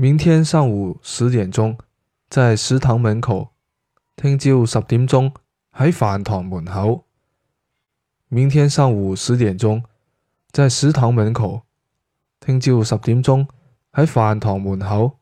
明天上午十点钟在食堂门口听朝十点钟喺饭堂门口。明天上午十点钟在食堂门口听朝十点钟喺饭堂门口。